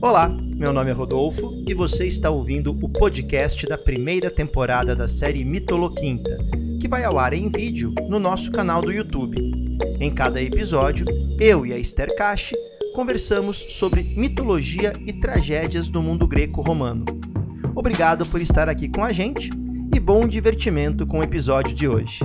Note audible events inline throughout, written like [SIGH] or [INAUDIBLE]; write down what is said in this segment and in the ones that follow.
Olá, meu nome é Rodolfo e você está ouvindo o podcast da primeira temporada da série Mitoloquinta, que vai ao ar em vídeo no nosso canal do YouTube. Em cada episódio, eu e a Esther Kashi conversamos sobre mitologia e tragédias do mundo greco-romano. Obrigado por estar aqui com a gente e bom divertimento com o episódio de hoje.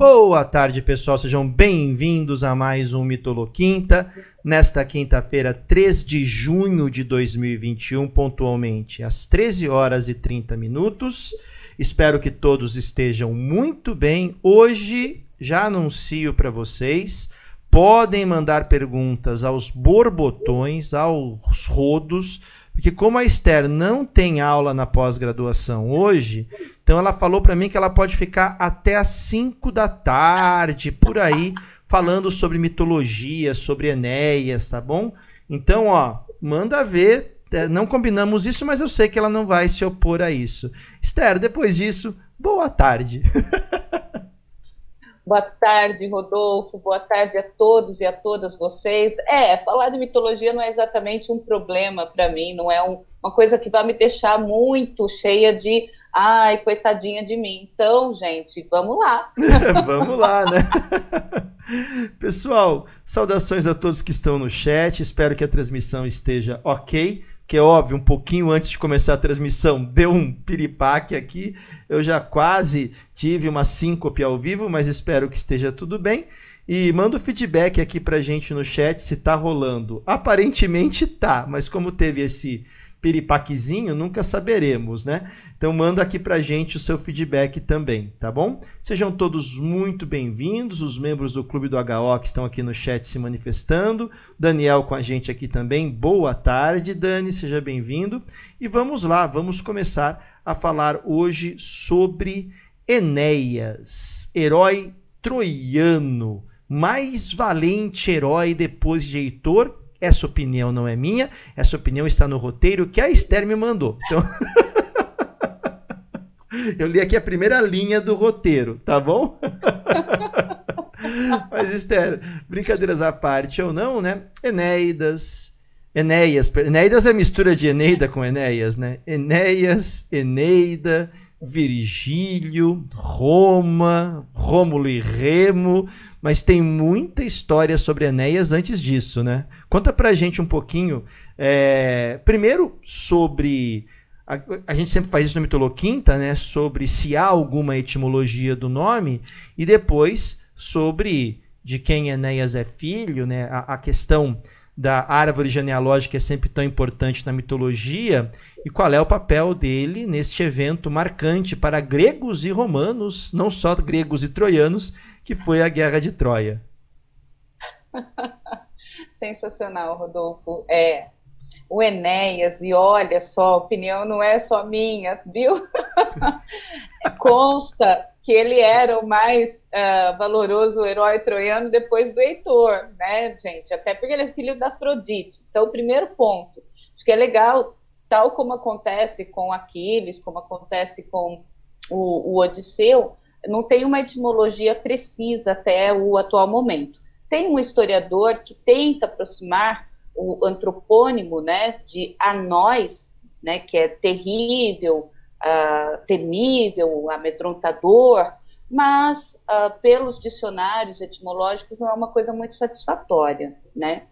Boa tarde, pessoal. Sejam bem-vindos a mais um Mitoloquinta. Nesta quinta-feira, 3 de junho de 2021, pontualmente às 13 horas e 30 minutos. Espero que todos estejam muito bem. Hoje já anuncio para vocês, podem mandar perguntas aos borbotões, aos rodos porque como a Esther não tem aula na pós-graduação hoje, então ela falou para mim que ela pode ficar até às 5 da tarde, por aí, falando sobre mitologia, sobre Enéas, tá bom? Então, ó, manda ver. É, não combinamos isso, mas eu sei que ela não vai se opor a isso. Esther, depois disso, boa tarde. [LAUGHS] Boa tarde, Rodolfo. Boa tarde a todos e a todas vocês. É, falar de mitologia não é exatamente um problema para mim, não é um, uma coisa que vai me deixar muito cheia de ai, coitadinha de mim. Então, gente, vamos lá. [LAUGHS] vamos lá, né? [LAUGHS] Pessoal, saudações a todos que estão no chat. Espero que a transmissão esteja ok que é óbvio, um pouquinho antes de começar a transmissão, deu um piripaque aqui. Eu já quase tive uma síncope ao vivo, mas espero que esteja tudo bem. E manda o feedback aqui pra gente no chat se tá rolando. Aparentemente tá, mas como teve esse piripaquezinho, nunca saberemos, né? Então manda aqui pra gente o seu feedback também, tá bom? Sejam todos muito bem-vindos, os membros do Clube do HO que estão aqui no chat se manifestando, Daniel com a gente aqui também, boa tarde, Dani, seja bem-vindo. E vamos lá, vamos começar a falar hoje sobre Enéas, herói troiano, mais valente herói depois de Heitor essa opinião não é minha, essa opinião está no roteiro que a Esther me mandou. Então. [LAUGHS] Eu li aqui a primeira linha do roteiro, tá bom? [LAUGHS] Mas, Esther, brincadeiras à parte ou não, né? Enéidas, Enéias, Enéidas é mistura de Eneida com Enéias, né? Enéias, Eneida, Virgílio, Roma, Rômulo e Remo, mas tem muita história sobre Enéas antes disso, né? Conta pra gente um pouquinho, é, primeiro sobre. A, a, gente sempre faz isso no Mitoloquinta, né? Sobre se há alguma etimologia do nome, e depois sobre de quem Enéas é filho, né? a, a questão da árvore genealógica é sempre tão importante na mitologia e qual é o papel dele neste evento marcante para gregos e romanos, não só gregos e troianos, que foi a Guerra de Troia. [LAUGHS] Sensacional, Rodolfo. É, o Enéas, e olha só, a opinião não é só minha, viu? [LAUGHS] Consta que ele era o mais uh, valoroso herói troiano depois do Heitor, né, gente? Até porque ele é filho da Afrodite. Então, o primeiro ponto, acho que é legal, tal como acontece com Aquiles, como acontece com o, o Odisseu, não tem uma etimologia precisa até o atual momento. Tem um historiador que tenta aproximar o antropônimo, né, de anós, né, que é terrível, uh, temível, amedrontador, mas uh, pelos dicionários etimológicos não é uma coisa muito satisfatória, né?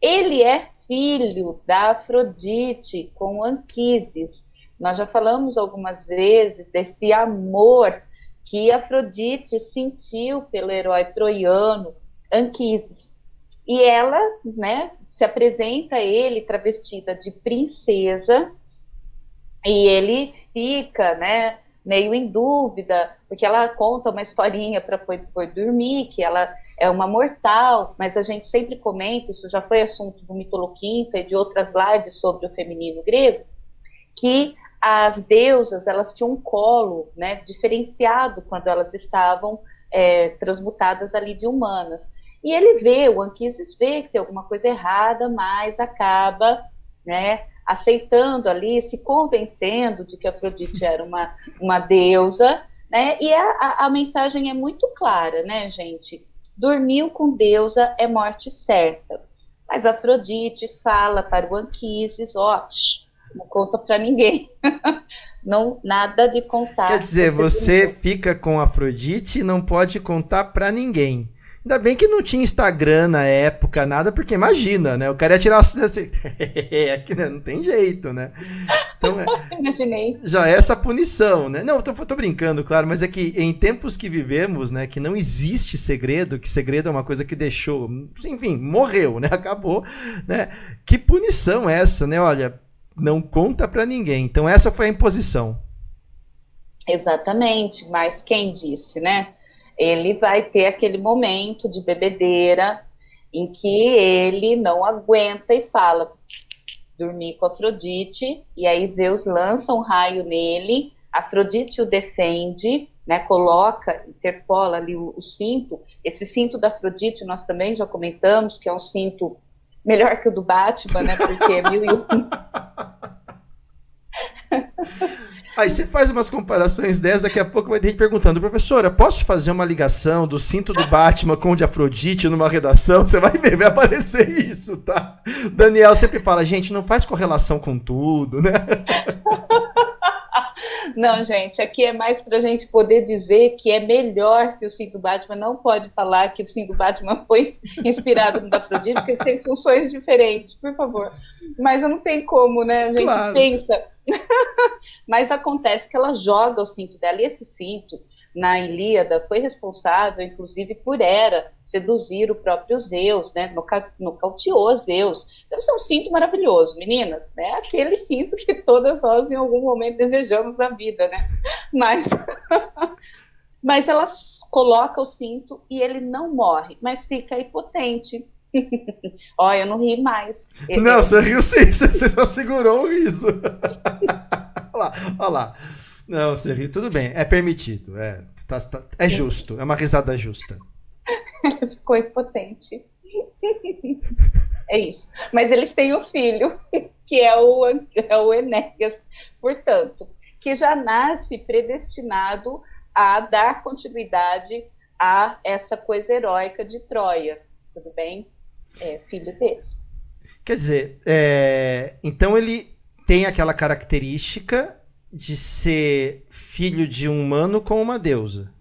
Ele é filho da Afrodite com Anquises. Nós já falamos algumas vezes desse amor que Afrodite sentiu pelo herói troiano Anquises. E ela, né, se apresenta a ele travestida de princesa e ele fica, né, meio em dúvida, porque ela conta uma historinha para poder dormir, que ela é uma mortal, mas a gente sempre comenta, isso já foi assunto do Mitoloquinta e de outras lives sobre o feminino grego, que as deusas, elas tinham um colo, né, diferenciado quando elas estavam é, transmutadas ali de humanas. E ele vê, o Anquises vê que tem alguma coisa errada, mas acaba né, aceitando ali, se convencendo de que Afrodite [LAUGHS] era uma, uma deusa, né? E a, a, mensagem é muito clara, né, gente? Dormiu com deusa é morte certa. Mas Afrodite fala para o Anquises, ó, não conta para ninguém. [LAUGHS] não nada de contar. Quer dizer, você, você fica com Afrodite e não pode contar para ninguém. Ainda bem que não tinha Instagram na época, nada, porque imagina, né? O cara ia tirar assim, [LAUGHS] aqui né? não tem jeito, né? Então, é, [LAUGHS] Imaginei. Já é essa punição, né? Não, tô, tô brincando, claro, mas é que em tempos que vivemos, né, que não existe segredo, que segredo é uma coisa que deixou, enfim, morreu, né? [LAUGHS] Acabou, né? Que punição é essa, né? Olha, não conta para ninguém. Então essa foi a imposição. Exatamente, mas quem disse, né? Ele vai ter aquele momento de bebedeira em que ele não aguenta e fala dormir com Afrodite, e aí Zeus lança um raio nele, Afrodite o defende, né, coloca, interpola ali o, o cinto, esse cinto da Afrodite nós também já comentamos, que é um cinto melhor que o do Batman, né, porque é mil e um... [LAUGHS] Aí você faz umas comparações dessas, daqui a pouco vai ter gente perguntando, professora, posso fazer uma ligação do cinto do Batman com o de Afrodite numa redação? Você vai ver, vai aparecer isso, tá? Daniel sempre fala, gente, não faz correlação com tudo, né? [LAUGHS] Não, gente, aqui é mais para a gente poder dizer que é melhor que o cinto Batman. Não pode falar que o cinto Batman foi inspirado no da Afrodite, porque tem funções diferentes, por favor. Mas não tem como, né? A gente claro. pensa. [LAUGHS] Mas acontece que ela joga o cinto dela, e esse cinto na Ilíada foi responsável, inclusive, por Hera seduzir o próprio Zeus, né? Nocauteou Zeus. Deve ser um cinto maravilhoso, meninas, né? Aquele cinto que todas nós em algum momento desejamos na vida, né? Mas, [LAUGHS] mas ela coloca o cinto e ele não morre, mas fica impotente. [LAUGHS] Olha, eu não ri mais. Não, você riu sim, [LAUGHS] você só segurou o riso. olha lá, olha lá. Não, você riu, tudo bem, é permitido, é, tá, tá, é justo, é uma risada justa. Ele [LAUGHS] ficou impotente. [LAUGHS] É isso. Mas eles têm o filho, [LAUGHS] que é o, é o Enéas, portanto, que já nasce predestinado a dar continuidade a essa coisa heróica de Troia. Tudo bem? É filho dele. Quer dizer, é, então ele tem aquela característica de ser filho de um humano com uma deusa.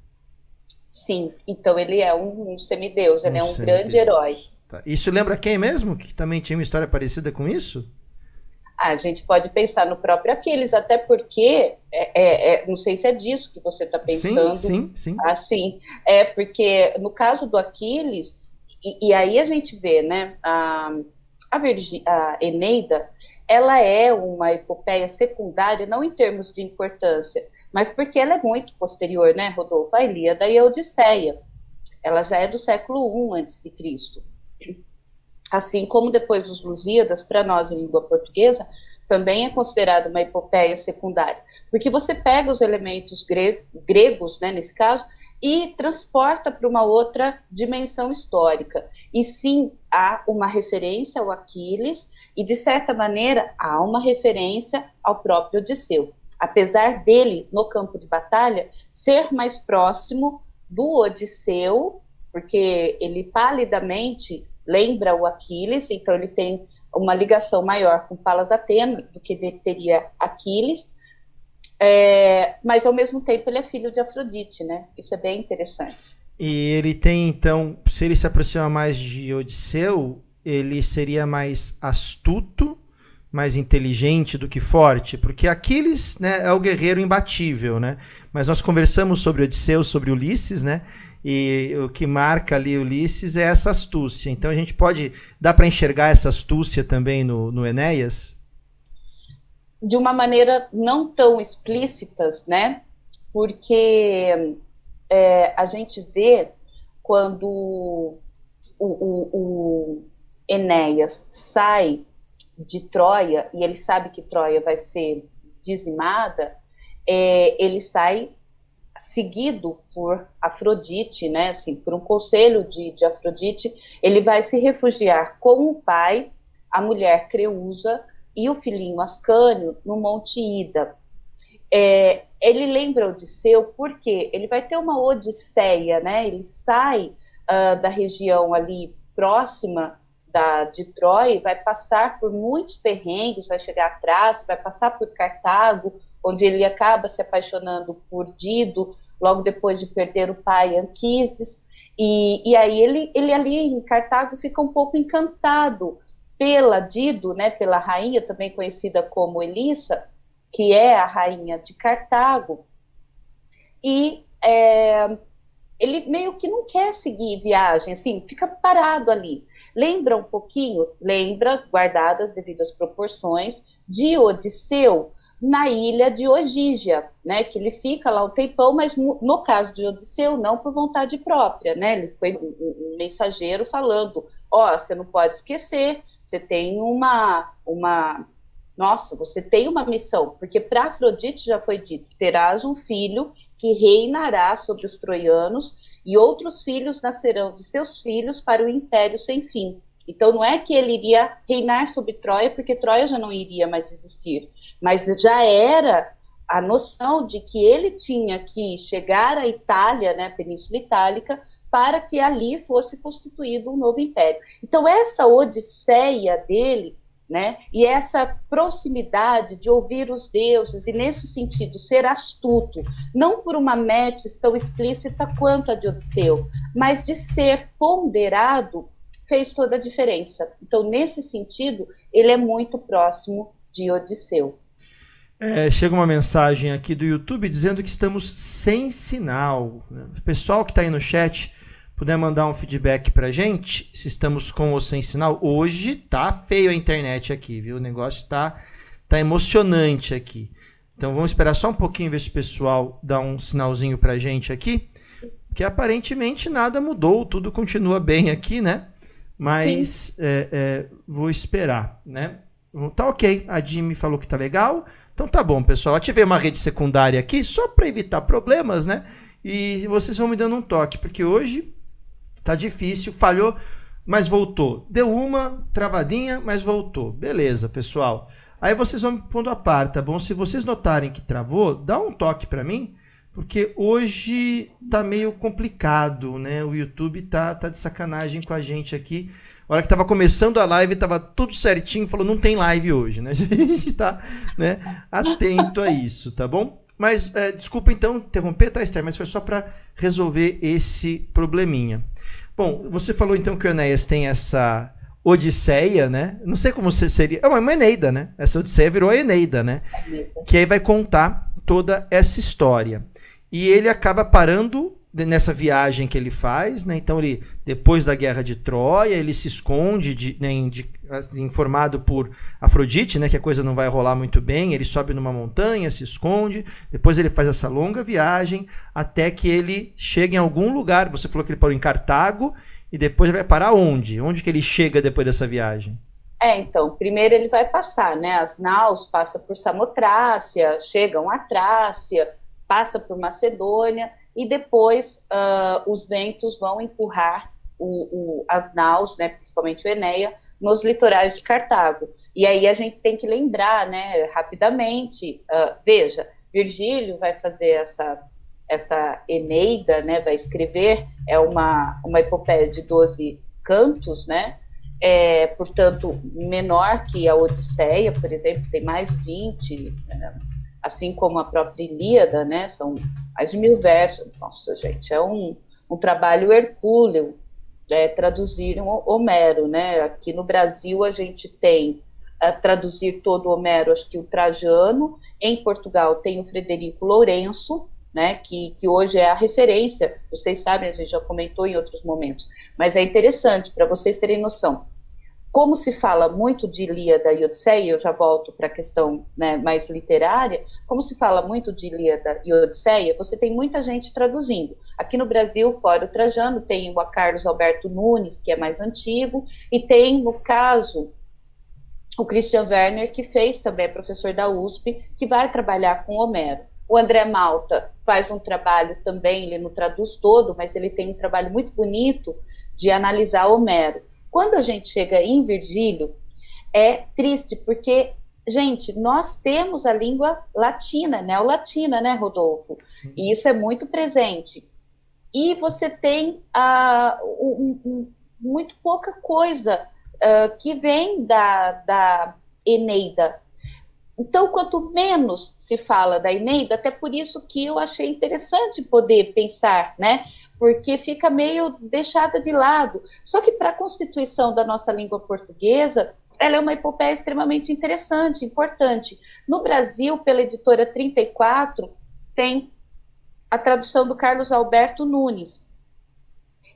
Sim, então ele é um, um semideus, ele um é um grande herói. Tá. Isso lembra quem mesmo? Que também tinha uma história parecida com isso? Ah, a gente pode pensar no próprio Aquiles, até porque, é, é, é não sei se é disso que você está pensando. Sim, sim, sim. Assim, é porque no caso do Aquiles, e, e aí a gente vê, né, a, a, Virgi, a Eneida, ela é uma epopeia secundária, não em termos de importância, mas porque ela é muito posterior, né, Rodolfo? A Ilíada e a Odisseia. Ela já é do século I antes de Cristo. Assim como depois os Lusíadas, para nós em língua portuguesa, também é considerada uma epopeia secundária, porque você pega os elementos gregos, né, nesse caso, e transporta para uma outra dimensão histórica. E sim, há uma referência ao Aquiles e, de certa maneira, há uma referência ao próprio Odisseu. Apesar dele, no campo de batalha, ser mais próximo do Odisseu, porque ele palidamente lembra o Aquiles, então ele tem uma ligação maior com Palas Atena do que teria Aquiles, é, mas ao mesmo tempo ele é filho de Afrodite, né? Isso é bem interessante. E ele tem, então, se ele se aproxima mais de Odisseu, ele seria mais astuto, mais inteligente do que forte, porque Aquiles né, é o guerreiro imbatível, né? Mas nós conversamos sobre Odisseu, sobre Ulisses, né? E o que marca ali Ulisses é essa astúcia. Então a gente pode. Dá para enxergar essa astúcia também no, no Enéas? De uma maneira não tão explícitas, né? Porque é, a gente vê quando o, o, o Enéas sai de Troia e ele sabe que Troia vai ser dizimada, é, ele sai seguido por Afrodite, né? Assim, por um conselho de, de Afrodite, ele vai se refugiar com o pai, a mulher Creusa, e o filhinho Ascânio no Monte Ida. É, ele lembra Odisseu porque ele vai ter uma odisseia, né? Ele sai uh, da região ali próxima da, de Troia, vai passar por muitos perrengues, vai chegar atrás, vai passar por Cartago, onde ele acaba se apaixonando por Dido, logo depois de perder o pai Anquises, e, e aí ele, ele ali em Cartago fica um pouco encantado pela Dido, né, pela rainha, também conhecida como Elissa, que é a rainha de Cartago, e é, ele meio que não quer seguir viagem, assim, fica parado ali. Lembra um pouquinho, lembra, guardadas as devidas proporções, de Odisseu na ilha de Ogígia, né, que ele fica lá um tempão, mas no caso de Odisseu, não por vontade própria, né, ele foi um mensageiro falando, ó, oh, você não pode esquecer, você tem uma, uma, nossa, você tem uma missão, porque para Afrodite já foi dito, terás um filho que reinará sobre os troianos, e outros filhos nascerão de seus filhos para o império sem fim. Então não é que ele iria reinar sobre Troia, porque Troia já não iria mais existir, mas já era a noção de que ele tinha que chegar à Itália, né, Península Itálica, para que ali fosse constituído um novo império. Então essa odisseia dele né? E essa proximidade de ouvir os deuses e nesse sentido ser astuto, não por uma metis tão explícita quanto a de Odisseu, mas de ser ponderado fez toda a diferença. Então, nesse sentido, ele é muito próximo de Odisseu. É, chega uma mensagem aqui do YouTube dizendo que estamos sem sinal. O pessoal que está aí no chat puder mandar um feedback pra gente, se estamos com ou sem sinal. Hoje tá feio a internet aqui, viu? O negócio tá, tá emocionante aqui. Então vamos esperar só um pouquinho ver se o pessoal dá um sinalzinho pra gente aqui. Que aparentemente nada mudou, tudo continua bem aqui, né? Mas é, é, vou esperar, né? Tá ok, a Jimmy falou que tá legal. Então tá bom, pessoal. Ativei uma rede secundária aqui só para evitar problemas, né? E vocês vão me dando um toque, porque hoje Tá difícil, falhou, mas voltou. Deu uma travadinha, mas voltou. Beleza, pessoal. Aí vocês vão me pondo a par, tá bom? Se vocês notarem que travou, dá um toque para mim, porque hoje tá meio complicado, né? O YouTube tá, tá de sacanagem com a gente aqui. A hora que tava começando a live, tava tudo certinho, falou, não tem live hoje, né? [LAUGHS] A gente tá né, atento a isso, tá bom? Mas é, desculpa então interromper, tá, Esther? Mas foi só para resolver esse probleminha. Bom, você falou então que o Enéas tem essa Odisseia, né? Não sei como você seria. É uma Eneida, né? Essa Odisseia virou a Eneida, né? Que aí vai contar toda essa história. E ele acaba parando nessa viagem que ele faz, né? Então ele depois da guerra de Troia ele se esconde, de, né, de, assim, informado por Afrodite, né? Que a coisa não vai rolar muito bem. Ele sobe numa montanha, se esconde. Depois ele faz essa longa viagem até que ele chega em algum lugar. Você falou que ele parou em Cartago e depois vai parar onde? Onde que ele chega depois dessa viagem? É, então, primeiro ele vai passar, né? As naus passa por Samotrácia, chegam a Trácia, passa por Macedônia e depois uh, os ventos vão empurrar o, o, as naus, né, principalmente o Enéia, nos litorais de Cartago. E aí a gente tem que lembrar, né, rapidamente, uh, veja, Virgílio vai fazer essa, essa Eneida, né, vai escrever, é uma, uma epopeia de 12 cantos, né, é, portanto, menor que a Odisseia, por exemplo, tem mais 20, né, assim como a própria Ilíada, né? São mais de mil versos. Nossa, gente, é um, um trabalho hercúleo é, traduzir um Homero, né? Aqui no Brasil a gente tem a traduzir todo o Homero, acho que o Trajano. Em Portugal tem o Frederico Lourenço, né? Que, que hoje é a referência. Vocês sabem, a gente já comentou em outros momentos. Mas é interessante para vocês terem noção como se fala muito de Ilíada e Odisseia, eu já volto para a questão né, mais literária, como se fala muito de Ilíada e Odisseia, você tem muita gente traduzindo. Aqui no Brasil, fora o Trajano, tem o Carlos Alberto Nunes, que é mais antigo, e tem, no caso, o Christian Werner, que fez também, é professor da USP, que vai trabalhar com Homero. O André Malta faz um trabalho também, ele não traduz todo, mas ele tem um trabalho muito bonito de analisar Homero. Quando a gente chega em Virgílio, é triste porque gente, nós temos a língua latina, neolatina, né, Rodolfo? Sim. E isso é muito presente. E você tem uh, um, um, muito pouca coisa uh, que vem da, da Eneida. Então, quanto menos se fala da Eneida, até por isso que eu achei interessante poder pensar, né? Porque fica meio deixada de lado. Só que para a constituição da nossa língua portuguesa, ela é uma epopeia extremamente interessante, importante. No Brasil, pela editora 34, tem a tradução do Carlos Alberto Nunes.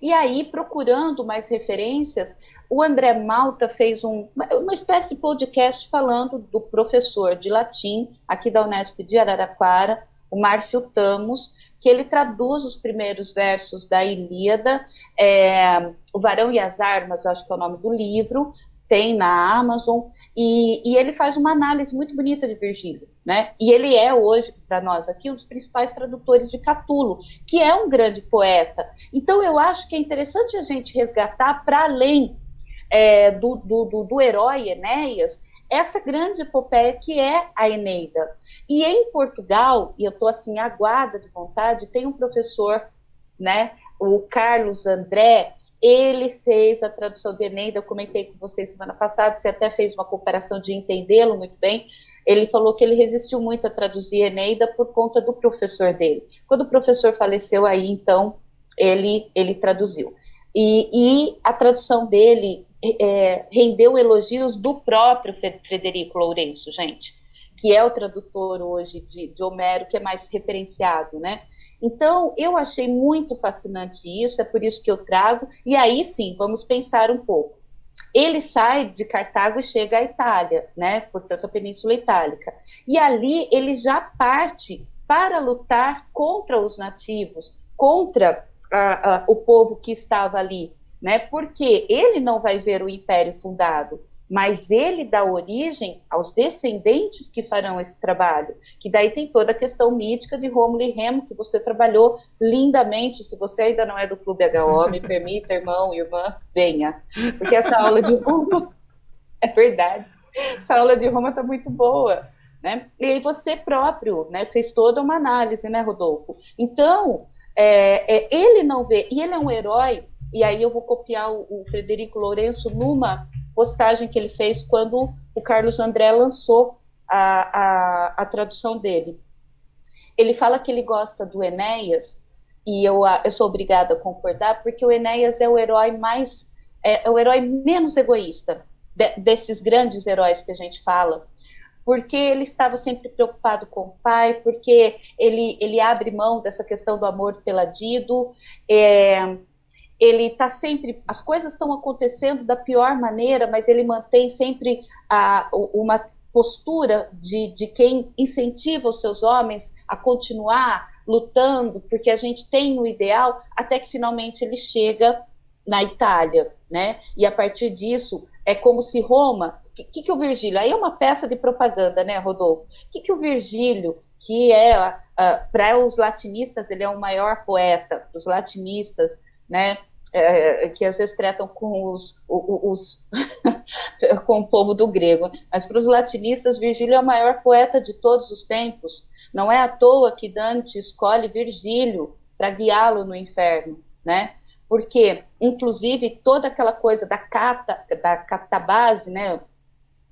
E aí, procurando mais referências, o André Malta fez um, uma espécie de podcast falando do professor de latim aqui da Unesp de Araraquara, o Márcio Tamos, que ele traduz os primeiros versos da Ilíada, é, O Varão e as Armas, eu acho que é o nome do livro, tem na Amazon, e, e ele faz uma análise muito bonita de Virgílio. Né? E ele é hoje, para nós aqui, um dos principais tradutores de Catulo, que é um grande poeta. Então, eu acho que é interessante a gente resgatar, para além é, do, do, do, do herói Enéas, essa grande epopeia que é a Eneida. E em Portugal, e eu estou assim, aguada de vontade, tem um professor, né, o Carlos André, ele fez a tradução de Eneida, eu comentei com vocês semana passada, você até fez uma comparação de entendê-lo muito bem. Ele falou que ele resistiu muito a traduzir Eneida por conta do professor dele. Quando o professor faleceu, aí então ele, ele traduziu. E, e a tradução dele é, rendeu elogios do próprio Frederico Lourenço, gente, que é o tradutor hoje de, de Homero, que é mais referenciado, né? Então, eu achei muito fascinante isso, é por isso que eu trago, e aí sim, vamos pensar um pouco. Ele sai de Cartago e chega à Itália, né? Portanto, a Península Itálica. E ali ele já parte para lutar contra os nativos, contra a, a, o povo que estava ali, né? Porque ele não vai ver o império fundado, mas ele dá origem aos descendentes que farão esse trabalho, que daí tem toda a questão mítica de Rômulo e Remo, que você trabalhou lindamente, se você ainda não é do Clube HO, me [LAUGHS] permita, irmão, irmã, venha, porque essa aula de Roma, [LAUGHS] é verdade, essa aula de Roma está muito boa, né, e aí você próprio, né, fez toda uma análise, né, Rodolfo, então, é, é, ele não vê, e ele é um herói, e aí eu vou copiar o, o Frederico Lourenço numa postagem que ele fez quando o Carlos André lançou a, a, a tradução dele. Ele fala que ele gosta do Enéas, e eu, eu sou obrigada a concordar, porque o Enéas é o herói mais, é, é o herói menos egoísta de, desses grandes heróis que a gente fala, porque ele estava sempre preocupado com o pai, porque ele, ele abre mão dessa questão do amor pela Dido, é, ele está sempre, as coisas estão acontecendo da pior maneira, mas ele mantém sempre a, uma postura de, de quem incentiva os seus homens a continuar lutando, porque a gente tem o ideal, até que finalmente ele chega na Itália, né? E a partir disso, é como se Roma. O que, que, o Virgílio? Aí é uma peça de propaganda, né, Rodolfo? O que, que o Virgílio, que é, uh, para os latinistas, ele é o maior poeta, os latinistas, né? É, que às vezes tratam com os, os [LAUGHS] com o povo do grego, mas para os latinistas Virgílio é o maior poeta de todos os tempos. Não é à toa que Dante escolhe Virgílio para guiá-lo no inferno, né? Porque, inclusive, toda aquela coisa da cata, da catabase, né,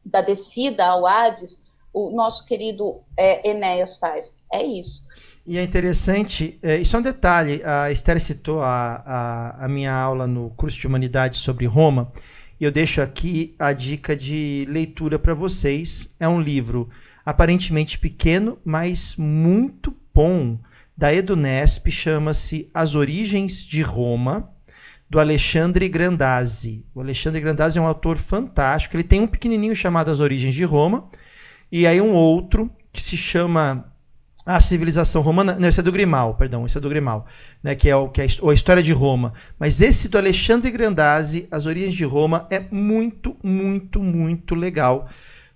da descida ao Hades, o nosso querido é, Enéas faz. É isso. E é interessante, é, isso é um detalhe, a Esther citou a, a, a, minha aula no curso de Humanidade sobre Roma, e eu deixo aqui a dica de leitura para vocês. É um livro aparentemente pequeno, mas muito bom, da Edunesp, chama-se As Origens de Roma, do Alexandre Grandazzi. O Alexandre Grandazzi é um autor fantástico, ele tem um pequenininho chamado As Origens de Roma, e aí um outro que se chama a civilização romana. Não, esse é do Grimal, perdão, esse é do Grimal, né, que é, o, que é a história de Roma. Mas esse do Alexandre Grandazzi, As Origens de Roma, é muito, muito, muito legal,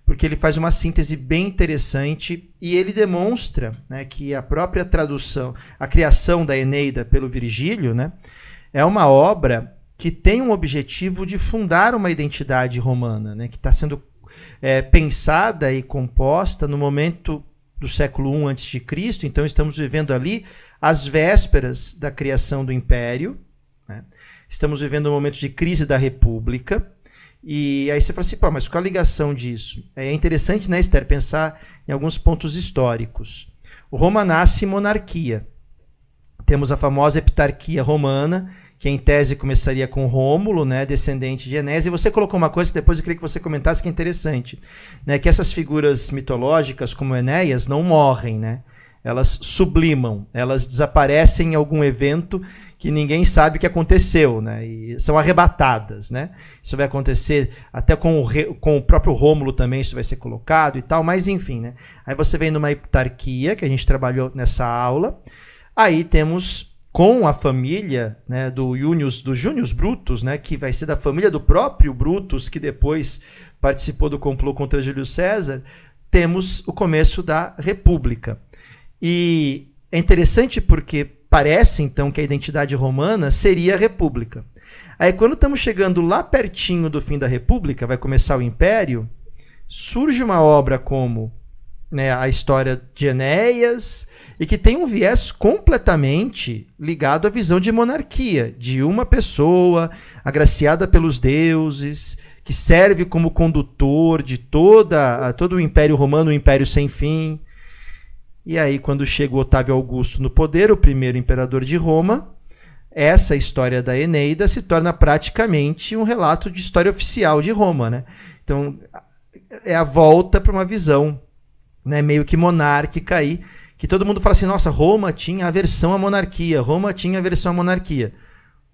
porque ele faz uma síntese bem interessante e ele demonstra né, que a própria tradução, a criação da Eneida pelo Virgílio, né, é uma obra que tem um objetivo de fundar uma identidade romana, né, que está sendo é, pensada e composta no momento do século I a.C., então estamos vivendo ali as vésperas da criação do Império, né? estamos vivendo um momento de crise da República, e aí você fala assim, pô, mas qual a ligação disso? É interessante, né, Esther, pensar em alguns pontos históricos. O Roma nasce monarquia. Temos a famosa epitarquia romana, que em tese começaria com Rômulo, né, descendente de Enéas. E você colocou uma coisa que depois eu queria que você comentasse que é interessante, né, que essas figuras mitológicas como Enéas não morrem, né? Elas sublimam, elas desaparecem em algum evento que ninguém sabe o que aconteceu, né? E são arrebatadas, né? Isso vai acontecer até com o, re... com o próprio Rômulo também, isso vai ser colocado e tal, mas enfim, né? Aí você vem numa heptarquia, que a gente trabalhou nessa aula. Aí temos com a família né, do Junius, do Június Brutus, né, que vai ser da família do próprio Brutus, que depois participou do complô contra Júlio César, temos o começo da República. E é interessante porque parece então que a identidade romana seria a república. Aí quando estamos chegando lá pertinho do fim da república, vai começar o império, surge uma obra como né, a história de Enéas e que tem um viés completamente ligado à visão de monarquia, de uma pessoa agraciada pelos deuses, que serve como condutor de toda todo o Império Romano, o Império sem fim. E aí, quando chega o Otávio Augusto no poder, o primeiro imperador de Roma, essa história da Eneida se torna praticamente um relato de história oficial de Roma. Né? Então, é a volta para uma visão né, meio que monárquica aí, que todo mundo fala assim: nossa, Roma tinha aversão à monarquia, Roma tinha aversão à monarquia.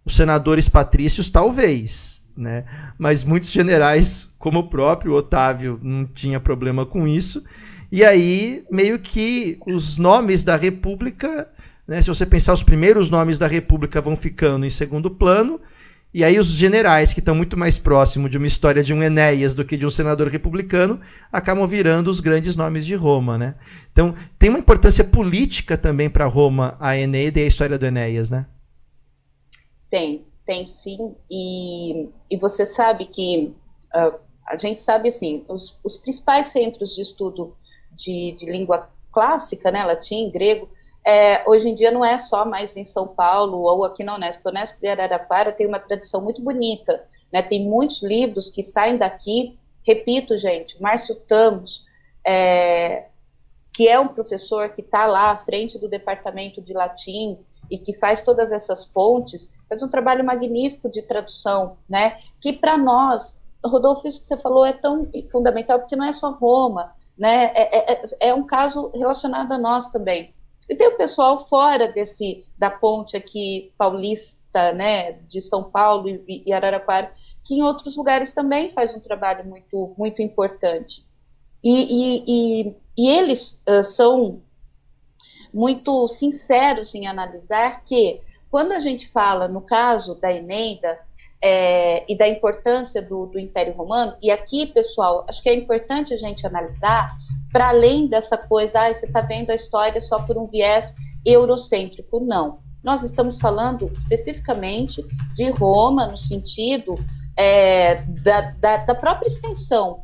Os senadores patrícios, talvez. Né? Mas muitos generais, como o próprio Otávio, não tinha problema com isso. E aí, meio que os nomes da República, né, se você pensar, os primeiros nomes da República vão ficando em segundo plano, e aí os generais, que estão muito mais próximos de uma história de um Enéas do que de um senador republicano, acabam virando os grandes nomes de Roma, né? Então, tem uma importância política também para Roma a Eneida e a história do Enéas, né? Tem, tem sim. E, e você sabe que uh, a gente sabe assim, os, os principais centros de estudo de, de língua clássica, né, latim, grego, é, hoje em dia não é só mais em São Paulo ou aqui na Unesp. A Unesp de Araraquara tem uma tradição muito bonita, né, tem muitos livros que saem daqui, repito, gente, Márcio Tamos, é, que é um professor que está lá à frente do departamento de latim e que faz todas essas pontes, faz um trabalho magnífico de tradução, né, que para nós, Rodolfo, isso que você falou é tão fundamental, porque não é só Roma, né? É, é, é, um caso relacionado a nós também. E tem o pessoal fora desse da ponte aqui paulista, né, de São Paulo e, Araraquara, que em outros lugares também faz um trabalho muito muito importante. E, e, e, e eles uh, são muito sinceros em analisar que quando a gente fala no caso da Eneida é, e da importância do, do, Império Romano. E aqui, pessoal, acho que é importante a gente analisar, para além dessa coisa, ah, você está vendo a história só por um viés eurocêntrico. Não. Nós estamos falando especificamente de Roma, no sentido é, da, da, da própria extensão.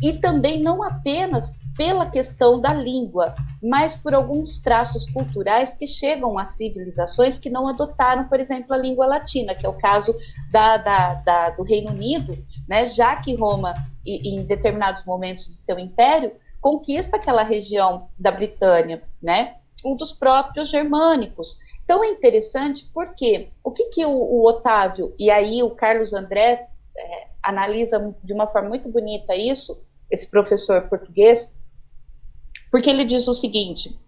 E também não apenas pela questão da língua, mas por alguns traços culturais que chegam a civilizações que não adotaram, por exemplo, a língua latina, que é o caso da, da, da, do Reino Unido, né? já que Roma, em determinados momentos de seu império, conquista aquela região da Britânia, né? um dos próprios germânicos. Então é interessante porque o que, que o, o Otávio e aí o Carlos André é, analisa de uma forma muito bonita isso, esse professor português, porque ele diz o seguinte: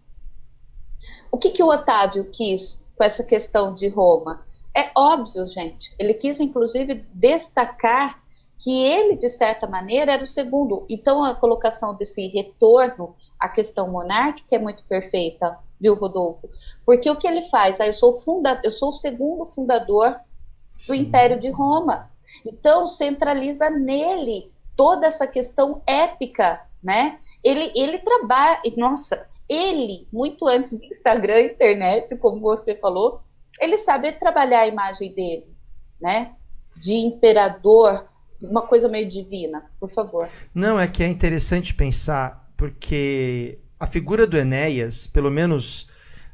o que, que o Otávio quis com essa questão de Roma? É óbvio, gente. Ele quis, inclusive, destacar que ele, de certa maneira, era o segundo. Então, a colocação desse retorno à questão monárquica é muito perfeita, viu, Rodolfo? Porque o que ele faz? Ah, eu, sou funda eu sou o segundo fundador do Sim. Império de Roma. Então, centraliza nele toda essa questão épica, né? Ele, ele trabalha, nossa, ele, muito antes do Instagram, internet, como você falou, ele sabe trabalhar a imagem dele, né? De imperador uma coisa meio divina, por favor. Não, é que é interessante pensar, porque a figura do Enéas, pelo menos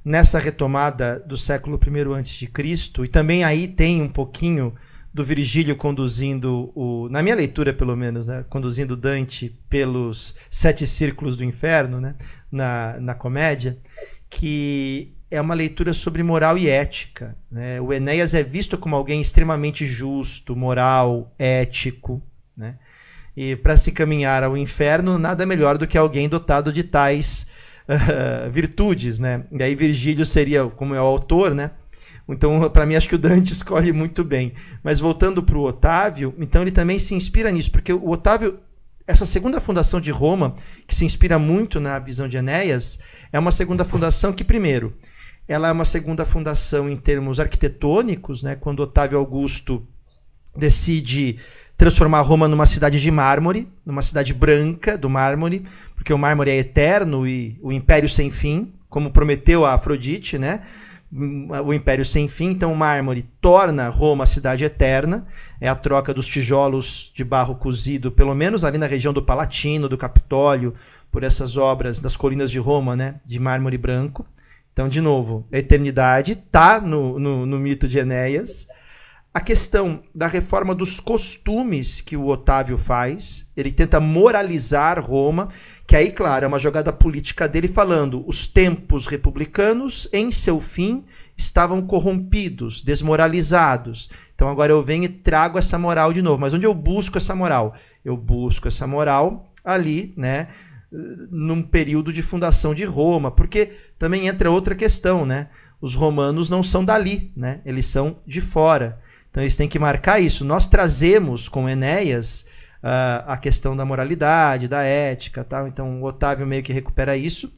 nessa retomada do século I Cristo, e também aí tem um pouquinho do Virgílio conduzindo o, na minha leitura pelo menos, né, conduzindo Dante pelos sete círculos do inferno, né, na, na comédia, que é uma leitura sobre moral e ética. Né? O Enéas é visto como alguém extremamente justo, moral, ético, né? E para se caminhar ao inferno, nada melhor do que alguém dotado de tais uh, [LAUGHS] virtudes, né? E aí Virgílio seria, como é o autor, né? Então, [LAUGHS] para mim, acho que o Dante escolhe muito bem. Mas voltando para o Otávio, então ele também se inspira nisso, porque o Otávio, essa segunda fundação de Roma, que se inspira muito na visão de Enéas, é uma segunda fundação que, primeiro, ela é uma segunda fundação em termos arquitetônicos, né? quando Otávio Augusto decide transformar Roma numa cidade de mármore, numa cidade branca do mármore, porque o mármore é eterno e o império sem fim, como prometeu a Afrodite, né? o Império Sem Fim. Então, o mármore torna Roma a cidade eterna. É a troca dos tijolos de barro cozido, pelo menos ali na região do Palatino, do Capitólio, por essas obras das colinas de Roma, né, de mármore branco. Então, de novo, a eternidade está no, no, no mito de Enéas. A questão da reforma dos costumes que o Otávio faz, ele tenta moralizar Roma, que aí, claro, é uma jogada política dele falando: os tempos republicanos, em seu fim, estavam corrompidos, desmoralizados. Então agora eu venho e trago essa moral de novo. Mas onde eu busco essa moral? Eu busco essa moral ali, né? Num período de fundação de Roma, porque também entra outra questão, né? Os romanos não são dali, né? Eles são de fora. Então eles têm que marcar isso. Nós trazemos com Enéas uh, a questão da moralidade, da ética, tal. Então o Otávio meio que recupera isso.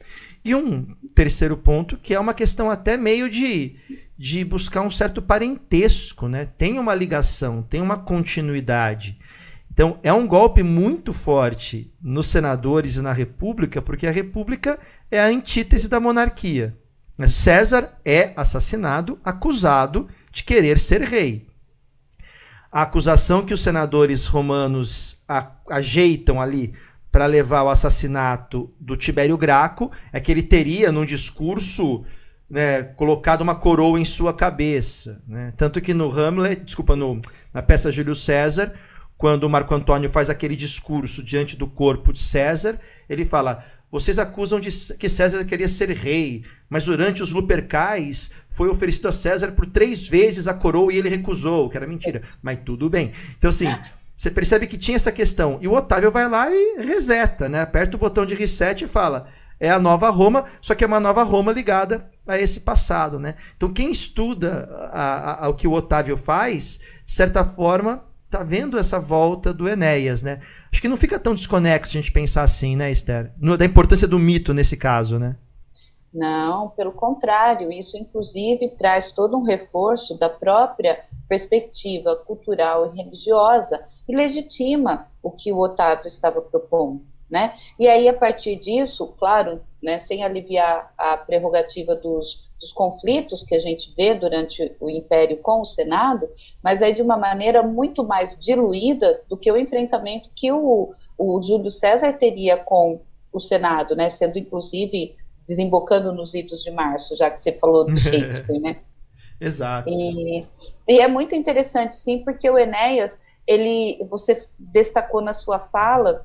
E um terceiro ponto que é uma questão até meio de, de buscar um certo parentesco, né? Tem uma ligação, tem uma continuidade. Então é um golpe muito forte nos senadores e na República, porque a República é a antítese da monarquia. César é assassinado, acusado de querer ser rei. A acusação que os senadores romanos ajeitam ali para levar o assassinato do Tibério Graco é que ele teria, num discurso, né, colocado uma coroa em sua cabeça. Né? Tanto que no Hamlet, desculpa, no, na peça Júlio César, quando o Marco Antônio faz aquele discurso diante do corpo de César, ele fala: vocês acusam de que César queria ser rei, mas durante os Lupercais foi oferecido a César por três vezes a coroa e ele recusou, que era mentira. Mas tudo bem. Então, assim, você percebe que tinha essa questão. E o Otávio vai lá e reseta, né? Aperta o botão de reset e fala: é a nova Roma, só que é uma nova Roma ligada a esse passado, né? Então, quem estuda a, a, o que o Otávio faz, de certa forma, tá vendo essa volta do Enéas, né? Acho que não fica tão desconexo a gente pensar assim, né, Esther? Da importância do mito nesse caso, né? Não, pelo contrário, isso inclusive traz todo um reforço da própria perspectiva cultural e religiosa e legitima o que o Otávio estava propondo. Né? E aí, a partir disso, claro, né, sem aliviar a prerrogativa dos, dos, conflitos que a gente vê durante o Império com o Senado, mas é de uma maneira muito mais diluída do que o enfrentamento que o, o Júlio César teria com o Senado, né, sendo inclusive desembocando nos idos de março, já que você falou do [LAUGHS] Shakespeare, né? Exato. E, e, é muito interessante, sim, porque o Enéas, ele, você destacou na sua fala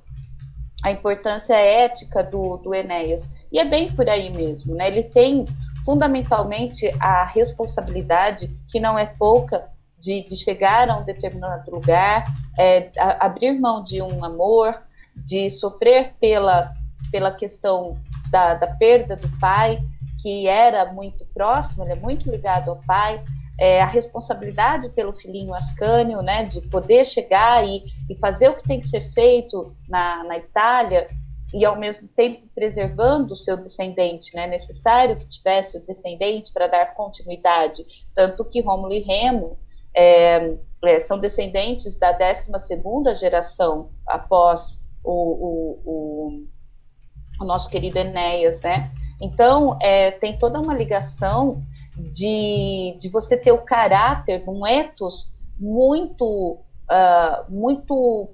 a importância ética do, do Enéas. E é bem por aí mesmo, né? Ele tem fundamentalmente a responsabilidade, que não é pouca, de, de chegar a um determinado lugar, é, a, abrir mão de um amor, de sofrer pela, pela questão da, da perda do pai, que era muito próximo, ele é muito ligado ao pai, é, a responsabilidade pelo filhinho Ascânio, né, de poder chegar e, e fazer o que tem que ser feito na, na Itália e ao mesmo tempo preservando o seu descendente, né, necessário que tivesse o descendente para dar continuidade, tanto que Rômulo e Remo é, é, são descendentes da 12 segunda geração após o, o, o, o nosso querido Enéas, né, então, é, tem toda uma ligação de, de você ter o caráter, um ethos muito uh, muito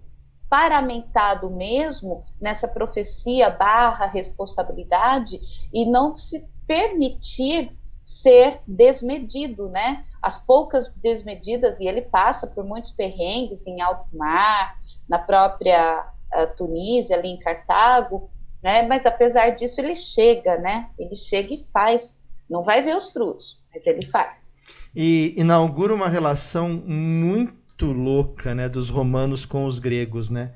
paramentado mesmo nessa profecia barra responsabilidade e não se permitir ser desmedido, né? As poucas desmedidas, e ele passa por muitos perrengues em alto mar, na própria uh, Tunísia, ali em Cartago, né? Mas apesar disso, ele chega, né? Ele chega e faz. Não vai ver os frutos, mas ele faz. E inaugura uma relação muito louca, né, dos romanos com os gregos, né?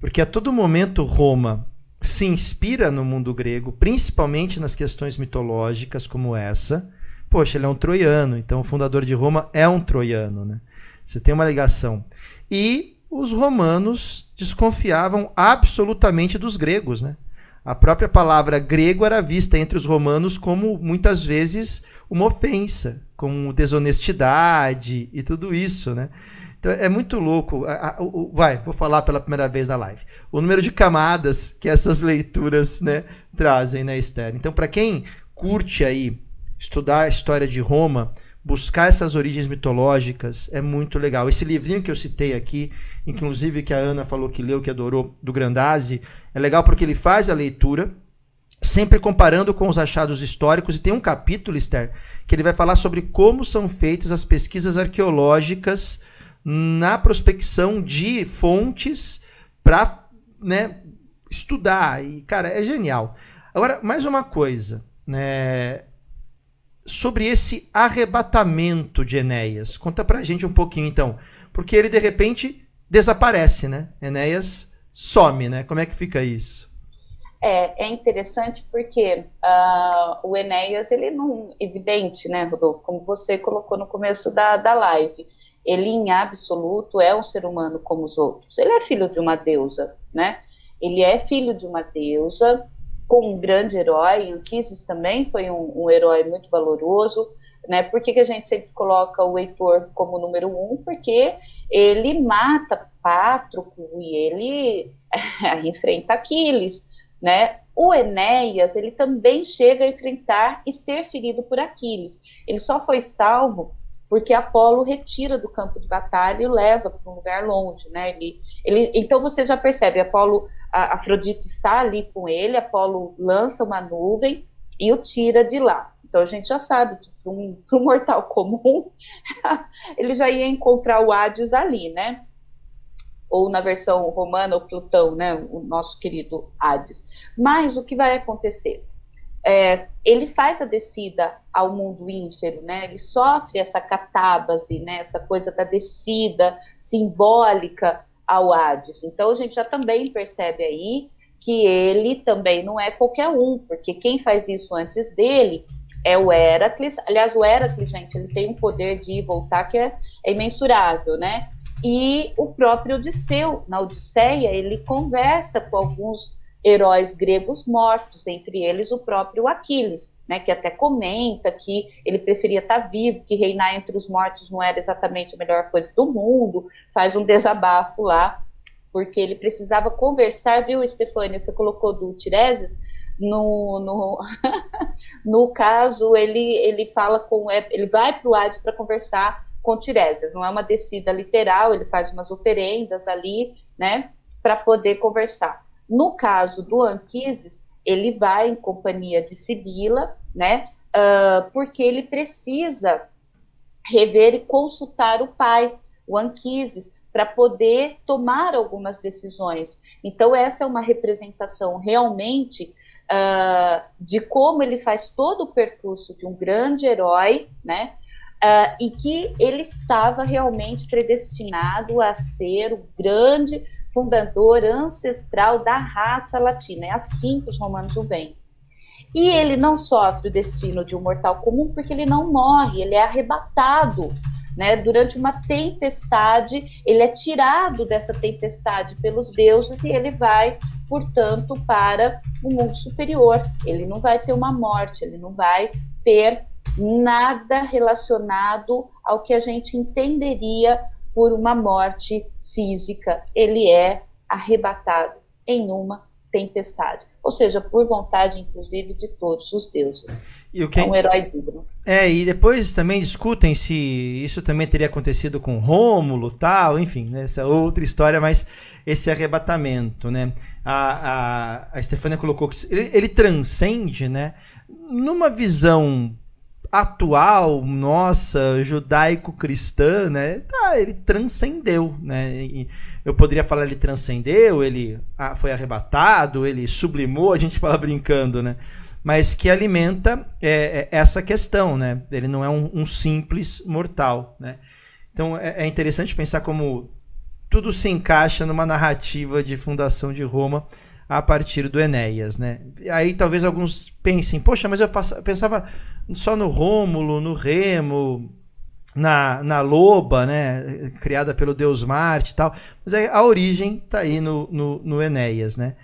Porque a todo momento Roma se inspira no mundo grego, principalmente nas questões mitológicas como essa. Poxa, ele é um troiano, então o fundador de Roma é um troiano, né? Você tem uma ligação. E os romanos desconfiavam absolutamente dos gregos, né? A própria palavra grego era vista entre os romanos como muitas vezes uma ofensa, como desonestidade e tudo isso, né? Então é muito louco. Vai, vou falar pela primeira vez na live. O número de camadas que essas [LAUGHS] leituras né, trazem, né, Esther? Então, para quem curte aí estudar a história de Roma, buscar essas origens mitológicas é muito legal. Esse livrinho que eu citei aqui, inclusive que a Ana falou que leu, que adorou, do Grandazzi, é legal porque ele faz a leitura, sempre comparando com os achados históricos, e tem um capítulo, Esther, que ele vai falar sobre como são feitas as pesquisas arqueológicas na prospecção de fontes para né, estudar. E, cara, é genial. Agora, mais uma coisa, né? Sobre esse arrebatamento de Enéas. Conta pra gente um pouquinho, então. Porque ele, de repente, desaparece, né? Enéas some, né? Como é que fica isso? É, é interessante porque uh, o Enéas, ele não... Evidente, né, Rodolfo? Como você colocou no começo da, da live ele em absoluto é um ser humano como os outros. Ele é filho de uma deusa, né? Ele é filho de uma deusa com um grande herói. Anquises também foi um, um herói muito valoroso, né? Por que, que a gente sempre coloca o Heitor como número um? Porque ele mata Pátroco e ele [LAUGHS] enfrenta Aquiles, né? O Enéas, ele também chega a enfrentar e ser ferido por Aquiles. Ele só foi salvo porque Apolo retira do campo de batalha e o leva para um lugar longe, né? Ele, ele, então você já percebe, Apolo, a Afrodite está ali com ele, Apolo lança uma nuvem e o tira de lá. Então a gente já sabe que para um, [LAUGHS] um, mortal comum [LAUGHS] ele já ia encontrar o Hades ali, né? Ou na versão romana, o Plutão, né? O nosso querido Hades. Mas o que vai acontecer? É, ele faz a descida ao mundo ínfero, né? Ele sofre essa catábase, né? Essa coisa da descida simbólica ao Hades. Então a gente já também percebe aí que ele também não é qualquer um, porque quem faz isso antes dele é o Heracles. Aliás, o Heracles, gente, ele tem um poder de ir e voltar que é, é imensurável, né? E o próprio Odisseu, na Odisseia, ele conversa com alguns heróis gregos mortos, entre eles o próprio Aquiles, né, que até comenta que ele preferia estar vivo, que reinar entre os mortos não era exatamente a melhor coisa do mundo, faz um desabafo lá, porque ele precisava conversar, viu, Stefânia, você colocou do Tiresias, no, no, [LAUGHS] no caso, ele, ele fala com, é, ele vai para o Hades para conversar com Tiresias, não é uma descida literal, ele faz umas oferendas ali, né, para poder conversar. No caso do Anquises, ele vai em companhia de Sibila, né? Uh, porque ele precisa rever e consultar o pai, o Anquises, para poder tomar algumas decisões. Então, essa é uma representação realmente uh, de como ele faz todo o percurso de um grande herói, né? Uh, e que ele estava realmente predestinado a ser o grande fundador ancestral da raça latina. É assim que os romanos o veem. E ele não sofre o destino de um mortal comum porque ele não morre, ele é arrebatado. Né? Durante uma tempestade, ele é tirado dessa tempestade pelos deuses e ele vai, portanto, para o mundo superior. Ele não vai ter uma morte, ele não vai ter nada relacionado ao que a gente entenderia por uma morte física, ele é arrebatado em uma tempestade. ou seja, por vontade, inclusive, de todos os deuses. E o que... É um herói digno. É, e depois também discutem se isso também teria acontecido com Rômulo, tal, enfim, né, essa é outra história, mas esse arrebatamento, né? A, a, a Stefania colocou que ele, ele transcende, né? Numa visão atual, nossa, judaico-cristã, né? Tá, ele transcendeu, né? Eu poderia falar ele transcendeu, ele foi arrebatado, ele sublimou, a gente [LAUGHS] fala brincando, né? Mas que alimenta é, é, essa questão, né? Ele não é um, um simples mortal, né? Então é, é interessante pensar como tudo se encaixa numa narrativa de fundação de Roma a partir do Enéas, né? Aí talvez alguns pensem, poxa, mas eu pensava só no Rômulo, no Remo, na, na Loba, né? Criada pelo deus Marte e tal. Mas a origem tá aí no, no, no Enéas, né?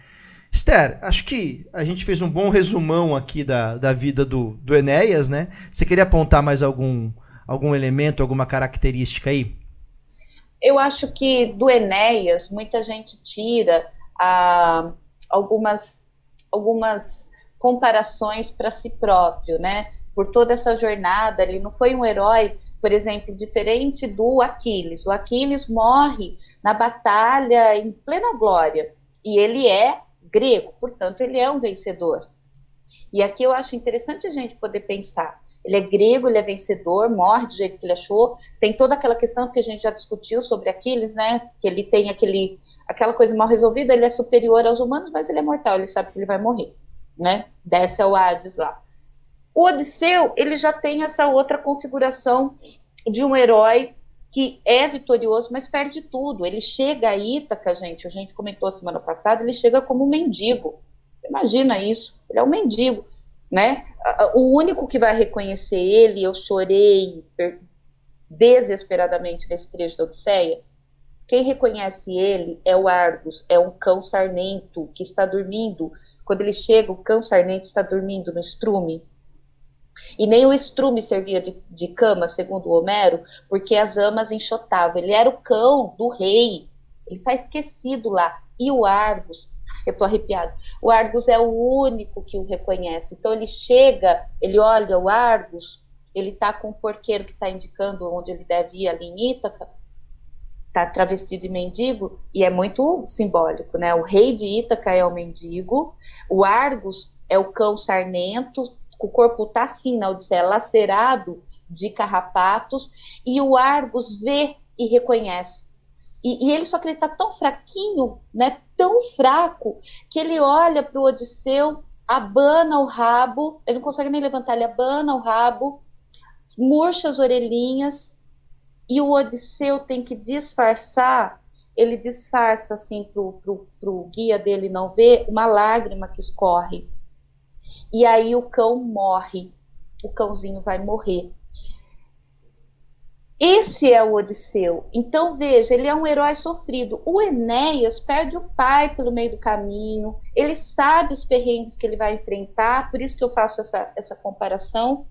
Esther, acho que a gente fez um bom resumão aqui da, da vida do, do Enéas, né? Você queria apontar mais algum, algum elemento, alguma característica aí? Eu acho que do Enéas, muita gente tira a algumas, algumas comparações para si próprio, né? Por toda essa jornada, ele não foi um herói, por exemplo, diferente do Aquiles. O Aquiles morre na batalha em plena glória e ele é grego, portanto, ele é um vencedor. E aqui eu acho interessante a gente poder pensar. Ele é grego, ele é vencedor, morre do jeito que ele achou. Tem toda aquela questão que a gente já discutiu sobre Aquiles, né? Que ele tem aquele aquela coisa mal resolvida, ele é superior aos humanos, mas ele é mortal, ele sabe que ele vai morrer, né? Desce ao Hades lá. O Odisseu, ele já tem essa outra configuração de um herói que é vitorioso, mas perde tudo. Ele chega a Ítaca, gente, a gente comentou semana passada, ele chega como um mendigo. Imagina isso, ele é um mendigo, né? O único que vai reconhecer ele, eu chorei desesperadamente nesse trecho da Odisseia, quem reconhece ele é o Argus, é um cão sarnento que está dormindo. Quando ele chega, o cão sarnento está dormindo no estrume. E nem o estrume servia de, de cama, segundo Homero, porque as amas enxotavam. Ele era o cão do rei. Ele está esquecido lá. E o Argus, [LAUGHS] eu estou arrepiado. O Argus é o único que o reconhece. Então ele chega, ele olha o Argus, ele está com o porqueiro que está indicando onde ele deve ir ali em Ítaca tá travestido de mendigo e é muito simbólico, né? O rei de Ítaca é o mendigo, o Argus é o cão sarnento, o corpo tá assim na Odisseia, lacerado de carrapatos, e o Argus vê e reconhece. E, e ele só que ele tá tão fraquinho, né? Tão fraco que ele olha para o Odisseu, abana o rabo, ele não consegue nem levantar, ele abana o rabo, murcha as orelhinhas e o Odisseu tem que disfarçar, ele disfarça assim pro, pro guia dele não ver uma lágrima que escorre. E aí o cão morre, o cãozinho vai morrer. Esse é o Odisseu. Então veja, ele é um herói sofrido. O Enéas perde o pai pelo meio do caminho. Ele sabe os perrengues que ele vai enfrentar, por isso que eu faço essa, essa comparação.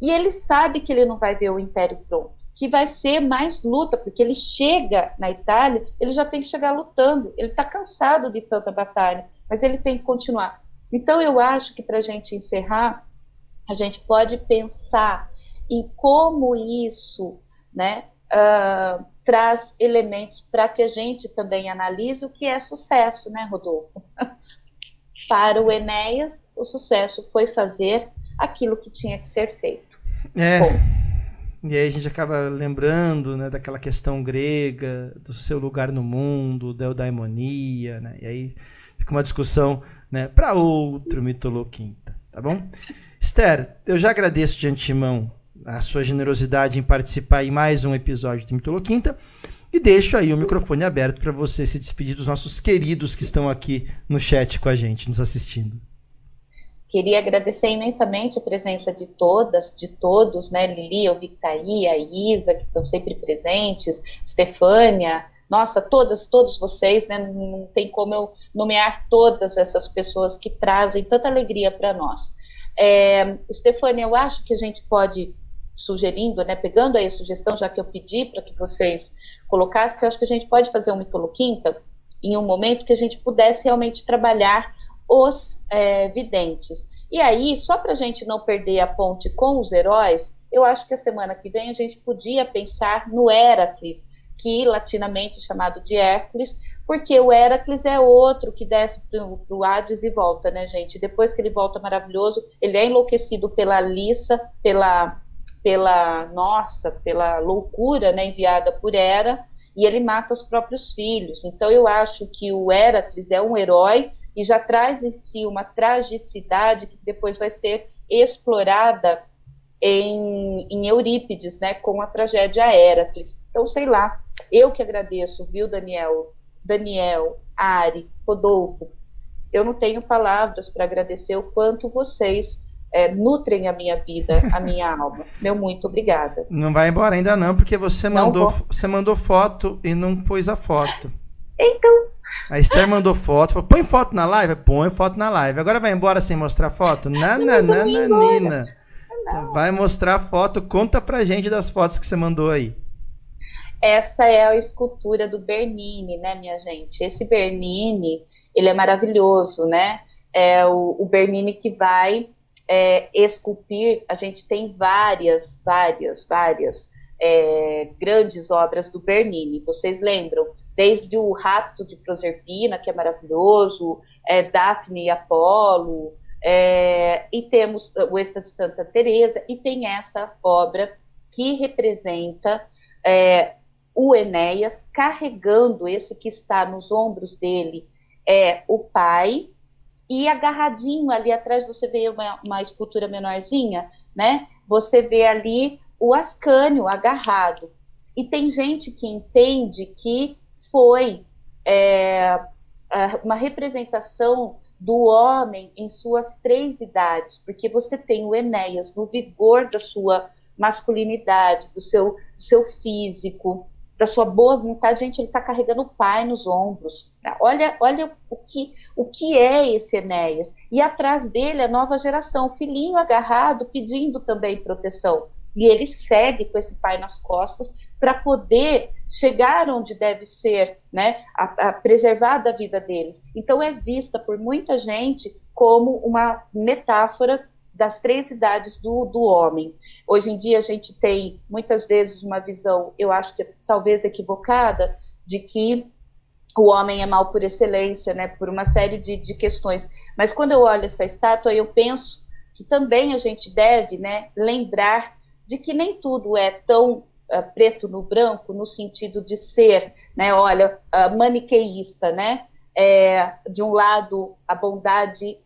E ele sabe que ele não vai ver o império pronto que vai ser mais luta, porque ele chega na Itália, ele já tem que chegar lutando, ele está cansado de tanta batalha, mas ele tem que continuar. Então, eu acho que para a gente encerrar, a gente pode pensar em como isso né, uh, traz elementos para que a gente também analise o que é sucesso, né, Rodolfo? [LAUGHS] para o Enéas, o sucesso foi fazer aquilo que tinha que ser feito. É. Bom, e aí a gente acaba lembrando né, daquela questão grega, do seu lugar no mundo, da eudaimonia, né? E aí fica uma discussão né, para outro mitoloquinta, tá bom? Esther, eu já agradeço de antemão a sua generosidade em participar em mais um episódio de Mitoloquinta e deixo aí o microfone aberto para você se despedir dos nossos queridos que estão aqui no chat com a gente, nos assistindo. Queria agradecer imensamente a presença de todas, de todos, né? Lili, eu vi que tá aí, a Isa, que estão sempre presentes, Stefânia, nossa, todas, todos vocês, né? Não tem como eu nomear todas essas pessoas que trazem tanta alegria para nós. É, Stefânia, eu acho que a gente pode, sugerindo, né? Pegando aí a sugestão, já que eu pedi para que vocês colocassem, eu acho que a gente pode fazer um mitoloquinta em um momento que a gente pudesse realmente trabalhar os é, videntes. E aí, só para a gente não perder a ponte com os heróis, eu acho que a semana que vem a gente podia pensar no Heracles, que latinamente chamado de Hércules, porque o Heracles é outro que desce para o Hades e volta, né, gente? Depois que ele volta maravilhoso, ele é enlouquecido pela Lissa, pela, pela nossa, pela loucura né, enviada por Hera, e ele mata os próprios filhos. Então eu acho que o Heracles é um herói e já traz em si uma tragicidade que depois vai ser explorada em, em Eurípides, né, com a tragédia Heracles. Então, sei lá, eu que agradeço, viu, Daniel, Daniel, Ari, Rodolfo, eu não tenho palavras para agradecer o quanto vocês é, nutrem a minha vida, a [LAUGHS] minha alma. Meu muito obrigada. Não vai embora ainda não, porque você mandou, você mandou foto e não pôs a foto. Então. A Esther mandou foto, falou, põe foto na live? Põe foto na live. Agora vai embora sem mostrar foto? Nananana. Vai mostrar foto, conta pra gente das fotos que você mandou aí. Essa é a escultura do Bernini, né, minha gente? Esse Bernini, ele é maravilhoso, né? É o, o Bernini que vai é, esculpir, a gente tem várias, várias, várias é, grandes obras do Bernini. Vocês lembram? Desde o Rapto de Proserpina, que é maravilhoso, é, Daphne e Apolo, é, e temos o de Santa Teresa e tem essa obra que representa é, o Enéas carregando esse que está nos ombros dele é o pai e agarradinho ali atrás você vê uma, uma escultura menorzinha, né? Você vê ali o Ascânio agarrado e tem gente que entende que foi é, uma representação do homem em suas três idades, porque você tem o Enéas no vigor da sua masculinidade, do seu, do seu físico, da sua boa vontade, gente, ele está carregando o pai nos ombros. Olha, olha o que, o que é esse Enéas. E atrás dele a nova geração, o filhinho agarrado, pedindo também proteção. E ele segue com esse pai nas costas para poder chegar onde deve ser, né, a, a preservar da vida deles. Então é vista por muita gente como uma metáfora das três idades do, do homem. Hoje em dia a gente tem muitas vezes uma visão, eu acho que talvez equivocada, de que o homem é mal por excelência, né, por uma série de, de questões. Mas quando eu olho essa estátua, eu penso que também a gente deve, né, lembrar de que nem tudo é tão uh, preto no branco no sentido de ser, né, olha, uh, maniqueísta, né, é, de um lado a bondade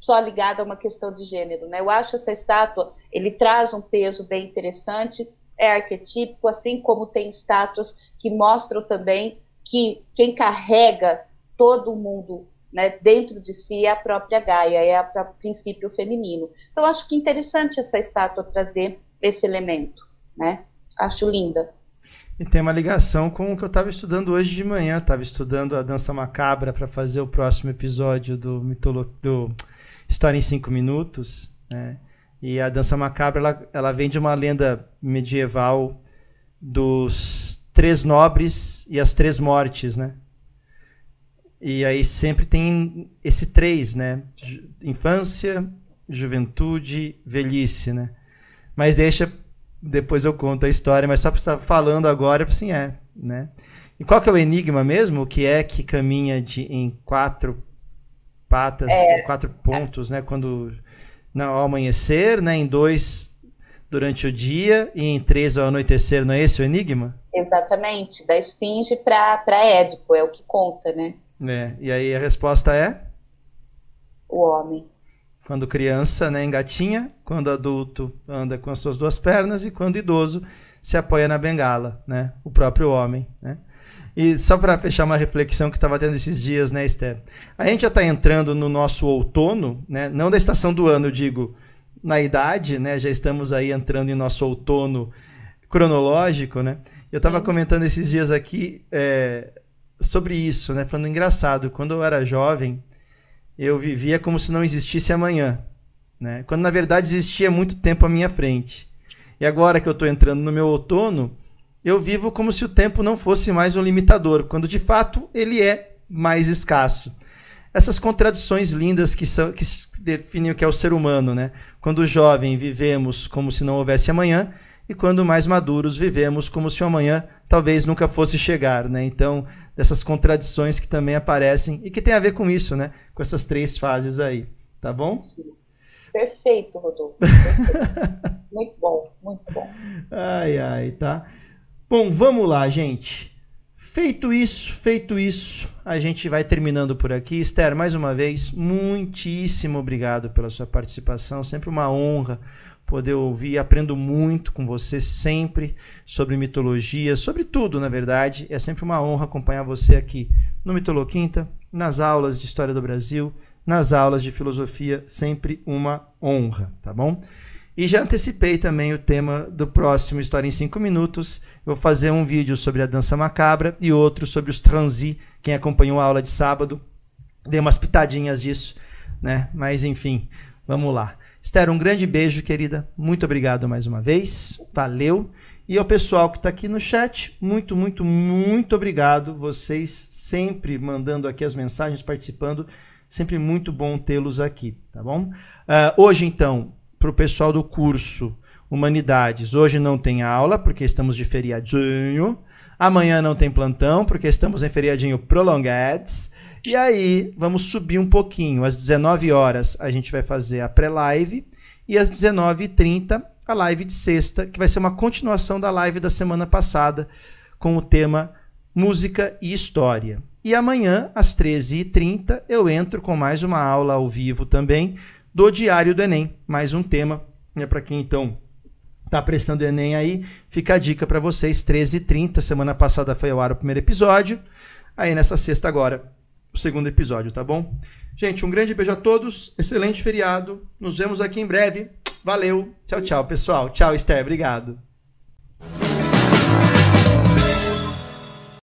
só ligada a uma questão de gênero, né? Eu acho essa estátua, ele traz um peso bem interessante, é arquetípico, assim como tem estátuas que mostram também que quem carrega todo mundo né, dentro de si é a própria Gaia, é o princípio feminino. Então, acho que interessante essa estátua trazer esse elemento, né? Acho linda. E tem uma ligação com o que eu estava estudando hoje de manhã. Estava estudando a dança macabra para fazer o próximo episódio do, mitolo do História em Cinco Minutos. Né? E a dança macabra ela, ela vem de uma lenda medieval dos três nobres e as três mortes, né? E aí sempre tem esse três, né? Infância, juventude, velhice, né? Mas deixa, depois eu conto a história, mas só para estar falando agora, assim, é, né? E qual que é o enigma mesmo? O que é que caminha de, em quatro patas, é, quatro pontos, né? Quando não, ao amanhecer, né? Em dois durante o dia e em três ao anoitecer, não é esse o enigma? Exatamente, da esfinge para Édipo, é o que conta, né? É, e aí a resposta é? O homem. Quando criança, né, engatinha, quando adulto anda com as suas duas pernas e quando idoso se apoia na bengala, né? O próprio homem, né? E só para fechar uma reflexão que estava tendo esses dias, né, Esther? A gente já está entrando no nosso outono, né? Não da estação do ano, digo, na idade, né? Já estamos aí entrando em nosso outono cronológico, né? Eu estava comentando esses dias aqui é, sobre isso, né? Falando engraçado, quando eu era jovem, eu vivia como se não existisse amanhã, né? Quando na verdade existia muito tempo à minha frente. E agora que eu estou entrando no meu outono, eu vivo como se o tempo não fosse mais um limitador, quando de fato ele é mais escasso. essas contradições lindas que são que definem o que é o ser humano, né? Quando jovem vivemos como se não houvesse amanhã e quando mais maduros vivemos como se o amanhã talvez nunca fosse chegar, né? Então, dessas contradições que também aparecem e que tem a ver com isso, né? Com essas três fases aí, tá bom? Perfeito, Rodolfo. Perfeito. [LAUGHS] muito bom, muito bom. Ai, ai, tá. Bom, vamos lá, gente. Feito isso, feito isso, a gente vai terminando por aqui. Esther, mais uma vez, muitíssimo obrigado pela sua participação. Sempre uma honra poder ouvir. Aprendo muito com você sempre sobre mitologia, sobre tudo, na verdade. É sempre uma honra acompanhar você aqui no Mitoloquinta, nas aulas de História do Brasil, nas aulas de filosofia. Sempre uma honra, tá bom? E já antecipei também o tema do próximo História em 5 Minutos. vou fazer um vídeo sobre a dança macabra e outro sobre os transi. Quem acompanhou a aula de sábado, dei umas pitadinhas disso, né? Mas enfim, vamos lá. Esther, um grande beijo, querida. Muito obrigado mais uma vez. Valeu. E ao pessoal que está aqui no chat, muito, muito, muito obrigado. Vocês sempre mandando aqui as mensagens, participando. Sempre muito bom tê-los aqui, tá bom? Uh, hoje, então, para o pessoal do curso Humanidades. Hoje não tem aula, porque estamos de feriadinho. Amanhã não tem plantão, porque estamos em feriadinho prolongados. E aí, vamos subir um pouquinho. Às 19 horas a gente vai fazer a pré-live. E às 19h30, a live de sexta, que vai ser uma continuação da live da semana passada, com o tema Música e História. E amanhã, às 13h30, eu entro com mais uma aula ao vivo também, do Diário do Enem. Mais um tema, né, para quem então está prestando Enem aí, fica a dica para vocês, 13h30, semana passada foi ao ar o primeiro episódio, aí nessa sexta agora, o segundo episódio, tá bom? Gente, um grande beijo a todos, excelente feriado, nos vemos aqui em breve, valeu, tchau, tchau, pessoal, tchau, Esther, obrigado.